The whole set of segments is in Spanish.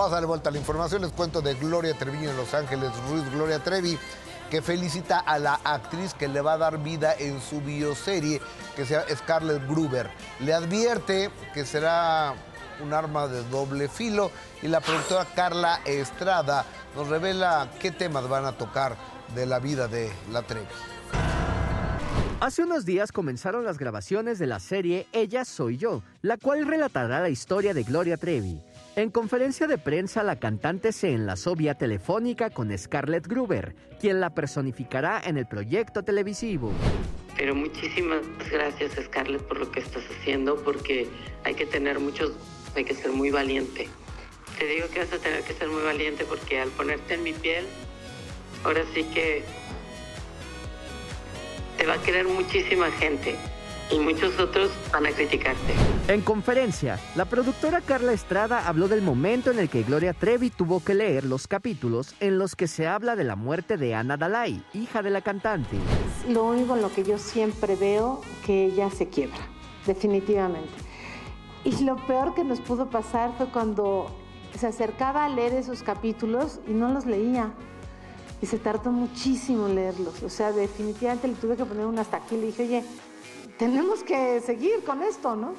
Vamos a darle vuelta a la información. Les cuento de Gloria Treviño en Los Ángeles, Ruiz Gloria Trevi, que felicita a la actriz que le va a dar vida en su bioserie, que se llama Scarlett Gruber. Le advierte que será un arma de doble filo y la productora Carla Estrada nos revela qué temas van a tocar de la vida de la Trevi. Hace unos días comenzaron las grabaciones de la serie Ella Soy Yo, la cual relatará la historia de Gloria Trevi. En conferencia de prensa, la cantante se enlazó vía telefónica con Scarlett Gruber, quien la personificará en el proyecto televisivo. Pero muchísimas gracias Scarlett por lo que estás haciendo, porque hay que tener muchos, hay que ser muy valiente. Te digo que vas a tener que ser muy valiente porque al ponerte en mi piel, ahora sí que te va a querer muchísima gente y muchos otros van a criticarte. En conferencia, la productora Carla Estrada habló del momento en el que Gloria Trevi tuvo que leer los capítulos en los que se habla de la muerte de Ana Dalai, hija de la cantante. Lo único en lo que yo siempre veo que ella se quiebra, definitivamente. Y lo peor que nos pudo pasar fue cuando se acercaba a leer esos capítulos y no los leía y se tardó muchísimo en leerlos. O sea, definitivamente le tuve que poner un hasta aquí. Le dije, oye, tenemos que seguir con esto, ¿no?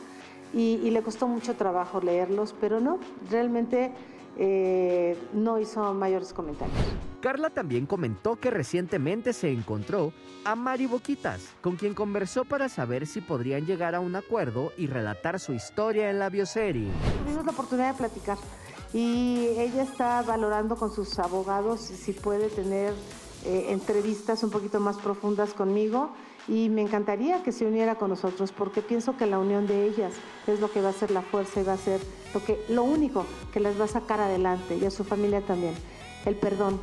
Y, le costó mucho trabajo leerlos, pero no, realmente eh, no hizo mayores comentarios. Carla también comentó que recientemente se encontró a Mari Boquitas, con quien conversó para saber si podrían llegar a un acuerdo y relatar su historia en la bioserie. Tuvimos la oportunidad de platicar y ella está valorando con sus abogados si puede tener eh, entrevistas un poquito más profundas conmigo y me encantaría que se uniera con nosotros porque pienso que la unión de ellas es lo que va a ser la fuerza y va a ser lo, que, lo único que las va a sacar adelante y a su familia también, el perdón.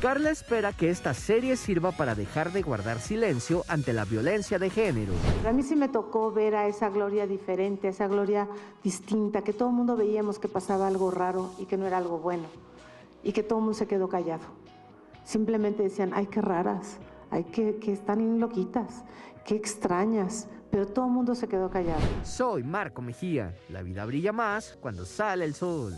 Carla espera que esta serie sirva para dejar de guardar silencio ante la violencia de género. A mí sí me tocó ver a esa Gloria diferente, a esa Gloria distinta, que todo el mundo veíamos que pasaba algo raro y que no era algo bueno, y que todo el mundo se quedó callado. Simplemente decían, ay, qué raras, ay, que, que están loquitas, qué extrañas, pero todo el mundo se quedó callado. Soy Marco Mejía, la vida brilla más cuando sale el sol.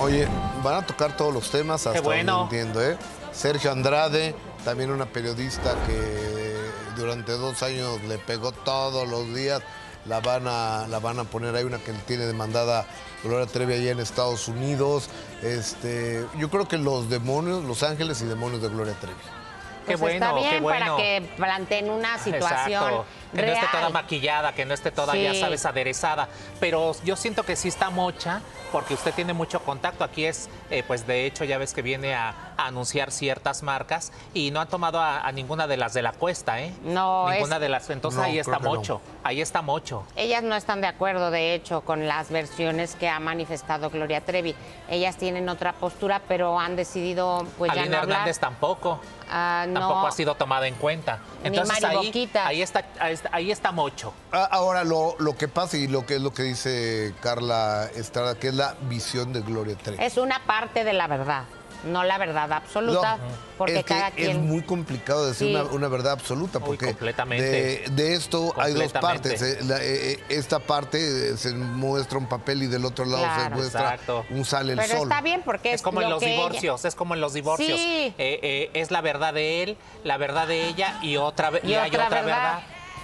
Oye, van a tocar todos los temas hasta bueno. donde entiendo, ¿eh? Sergio Andrade, también una periodista que durante dos años le pegó todos los días. La van a, la van a poner, hay una que tiene demandada Gloria Trevi allá en Estados Unidos. Este, yo creo que los demonios, los ángeles y demonios de Gloria Trevi. Qué Pues bueno, está bien qué bueno. para que planteen una situación Exacto. Que no esté toda maquillada, que no esté toda, ya Sí. sabes, aderezada. Pero yo siento que sí está mocha, porque usted tiene mucho contacto. Aquí es, eh, pues de hecho, ya ves que viene a, a anunciar ciertas marcas y no han tomado a, a ninguna de las de la cuesta, ¿eh? No, Ninguna es- de las. Entonces No, ahí está no. mocho. Ahí está mocho. Ellas no están de acuerdo, de hecho, con las versiones que ha manifestado Gloria Trevi. Ellas tienen otra postura, pero han decidido pues ya no hablar. Hernández tampoco. Ah, no. Tampoco ha sido tomada en cuenta. Entonces ahí, Boquitas. ahí, está, ahí está- ahí está mocho. Ah, Ahora, lo, lo que pasa y lo que es lo que dice Carla Estrada, que es la visión de Gloria Trevi. Es una parte de la verdad, no la verdad absoluta, No, porque es que cada quien... Es muy complicado decir Sí. una, una verdad absoluta, Uy, porque completamente. De, de esto hay dos partes. eh, la- eh, eh, esta parte se muestra un papel y del otro lado se muestra Exacto. un sale el Pero sol. está bien porque Es como en lo los que ella- divorcios, es como en los divorcios. Sí. Eh, eh, es la verdad de él, la verdad de ella y otra, Y y hay otra, otra verdad. verdad.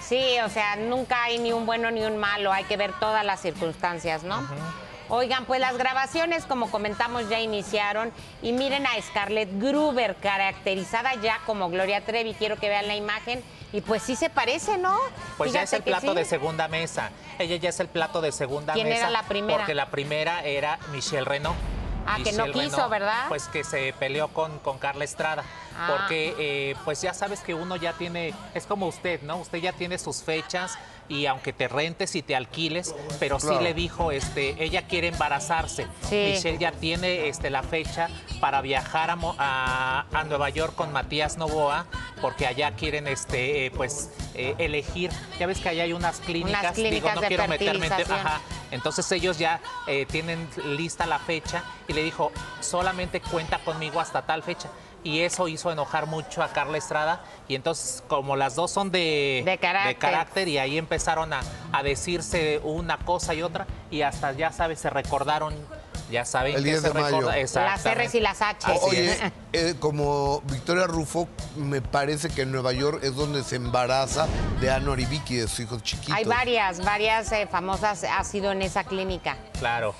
Sí, o sea, nunca hay ni un bueno ni un malo, hay que ver todas las circunstancias, ¿no? Oigan, pues las grabaciones, como comentamos, ya iniciaron. Y miren a Scarlett Gruber, caracterizada ya como Gloria Trevi. Quiero que vean la imagen. Y pues sí se parece, ¿no? Pues ya es el plato sí. de segunda mesa. Ella ya es el plato de segunda ¿Quién mesa. era la primera? Porque la primera era Michelle Renaud. Ah, que no quiso, ¿verdad? Pues que se peleó con, con Carla Estrada. Ah. Porque eh, pues ya sabes que uno ya tiene, es como usted, ¿no? Usted ya tiene sus fechas y aunque te rentes y te alquiles, pero Claro. sí le dijo, este, ella quiere embarazarse. Sí. Michelle ya tiene este, la fecha para viajar a, a- a Nueva York con Matías Novoa, porque allá quieren este, eh, pues, eh, elegir. Ya ves que allá hay unas clínicas, digo, clínicas no de quiero meterme en ajá. Entonces ellos ya eh, tienen lista la fecha y le dijo, solamente cuenta conmigo hasta tal fecha. Y eso hizo enojar mucho a Carla Estrada y entonces como las dos son de, De carácter. y ahí empezaron a, a decirse una cosa y otra y hasta ya sabes, se recordaron, ya saben El que 10 se de mayo. Las. R's y las H's. Así Oye, eh, como Victoria Rufo, me parece que en Nueva York es donde se embaraza de Anwar y Vicky, de sus hijos chiquitos. Hay varias, varias eh, famosas ha sido en esa clínica. Claro.